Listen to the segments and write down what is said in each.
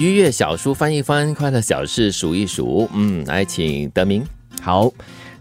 愉悦小书翻一翻，快乐小事数一数。嗯，来请德明。好。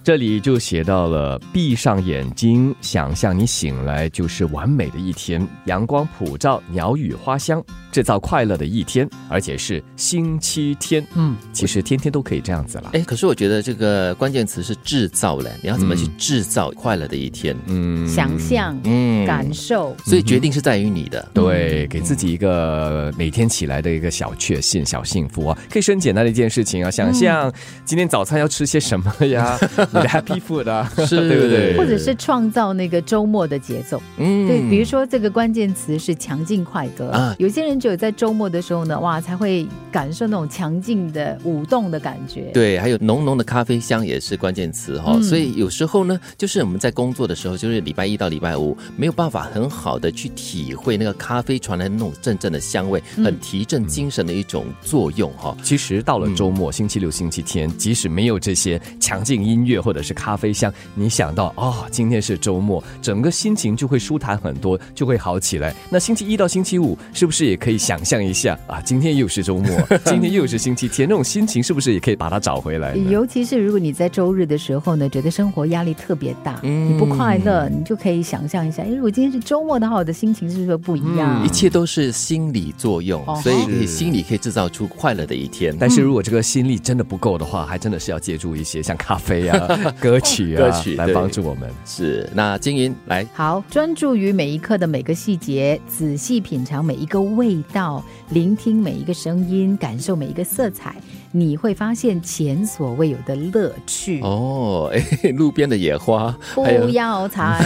这里就写到了：闭上眼睛，想象你醒来就是完美的一天，阳光普照，鸟语花香，制造快乐的一天，而且是星期天。嗯，其实天天都可以这样子了。哎，可是我觉得这个关键词是制造嘞，你要怎么去制造快乐的一天？嗯，想象，嗯，感受，所以决定是在于你的。对，给自己一个每天起来的一个小确幸、小幸福啊，可以是很简单的一件事情啊。想象今天早餐要吃些什么呀 ？Happy food 啊，是对不对？或者是创造那个周末的节奏，嗯，对，比如说这个关键词是强劲快歌啊。有些人只有在周末的时候呢，哇，才会感受那种强劲的舞动的感觉。对，还有浓浓的咖啡香也是关键词哈。所以有时候呢，就是我们在工作的时候，就是礼拜一到礼拜五没有办法很好的去体会那个咖啡传来的那种阵阵的香味，很提振精神的一种作用哈。其实到了周末，星期六、星期天，即使没有这些强劲音乐。或者是咖啡香，你想到哦，今天是周末，整个心情就会舒坦很多，就会好起来。那星期一到星期五，是不是也可以想象一下啊？今天又是周末，今天又是星期天，那种心情是不是也可以把它找回来？尤其是如果你在周日的时候呢，觉得生活压力特别大，你不快乐，你就可以想象一下，哎，如果今天是周末的话，我的心情是不是不一样？一切都是心理作用，所以你心理可以制造出快乐的一天。但是如果这个心力真的不够的话，还真的是要借助一些像咖啡啊。歌曲啊，歌曲来帮助我们。是那金莹来。好，专注于每一刻的每个细节，仔细品尝每一个味道，聆听每一个声音，感受每一个色彩。你会发现前所未有的乐趣哦！哎，路边的野花，不要采，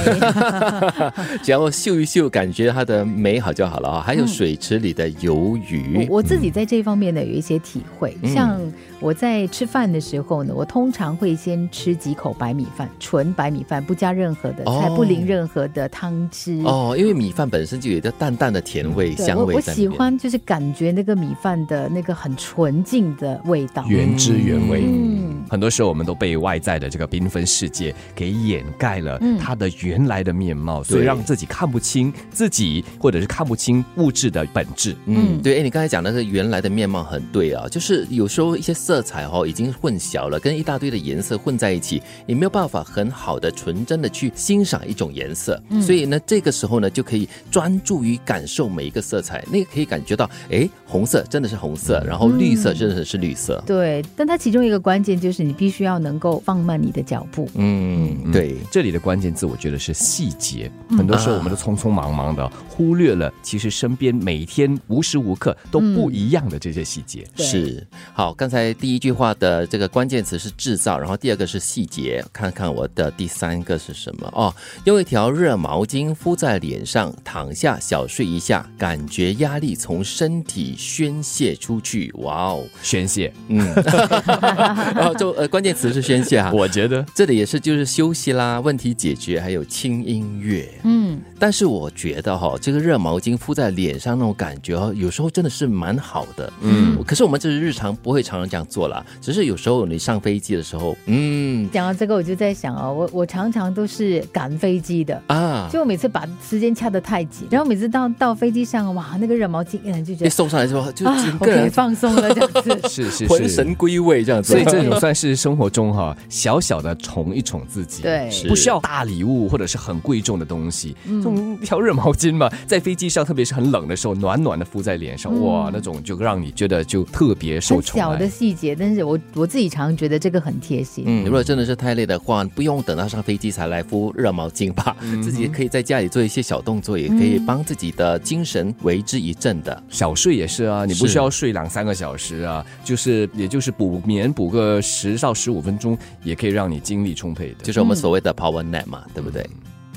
只要嗅一嗅，感觉它的美好就好了啊！还有水池里的游鱼，我自己在这方面呢有一些体会。像我在吃饭的时候呢，我通常会先吃几口白米饭，纯白米饭，不加任何的菜，不淋任何的汤汁哦。因为米饭本身就有一个淡淡的甜味香味我喜欢就是感觉那个米饭的那个很纯净的。味道。原汁原味，嗯，很多时候我们都被外在的这个缤纷世界给掩盖了它的原来的面貌，所以让自己看不清自己，或者是看不清物质的本质。嗯，对，哎，你刚才讲的是原来的面貌很对啊，就是有时候一些色彩哦已经混淆了，跟一大堆的颜色混在一起，也没有办法很好的纯真的去欣赏一种颜色。所以呢，这个时候呢就可以专注于感受每一个色彩，那个可以感觉到，哎，红色真的是红色，然后绿色真的是绿色。对，但它其中一个关键就是你必须要能够放慢你的脚步。嗯，对，这里的关键字我觉得是细节。很多时候我们都匆匆忙忙的忽略了，其实身边每天无时无刻都不一样的这些细节。是，好，刚才第一句话的这个关键词是制造，然后第二个是细节。看看我的第三个是什么哦？用一条热毛巾敷在脸上，躺下小睡一下，感觉压力从身体宣泄出去。哇哦，宣泄。嗯，然 后就呃，关键词是宣泄哈。我觉得这里也是，就是休息啦，问题解决，还有轻音乐。嗯，但是我觉得哈，这个热毛巾敷在脸上那种感觉哦，有时候真的是蛮好的。嗯，可是我们这是日常不会常常这样做啦，只是有时候你上飞机的时候，嗯，讲到这个我就在想哦，我我常常都是赶飞机的。啊，就我每次把时间掐得太紧，然后每次到到飞机上哇，那个热毛巾就觉得送上来之后就整个人放松了这样子，是 是。浑神归位这样子，所以这种算是生活中哈小小的宠一宠自己，对，不需要大礼物或者是很贵重的东西，这种一条热毛巾嘛，在飞机上特别是很冷的时候，暖暖的敷在脸上，哇，那种就让你觉得就特别受宠。小的细节，但是我我自己常觉得这个很贴心。嗯，如果真的是太累的话，不用等到上飞机才来敷热毛巾吧，自己可以在家里做一些小动作，也可以帮自己的精神为之一振的。小睡也是啊，你不需要睡两三个小时啊，就是。也就是补眠补个十到十五分钟，也可以让你精力充沛的，就是我们所谓的 power nap 嘛，对不对？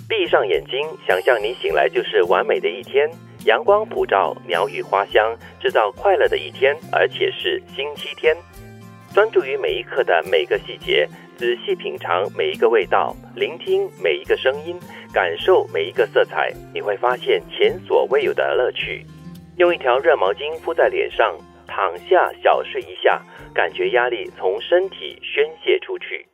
闭上眼睛，想象你醒来就是完美的一天，阳光普照，鸟语花香，制造快乐的一天，而且是星期天。专注于每一刻的每个细节，仔细品尝每一个味道，聆听每一个声音，感受每一个色彩，你会发现前所未有的乐趣。用一条热毛巾敷在脸上。躺下，小睡一下，感觉压力从身体宣泄出去。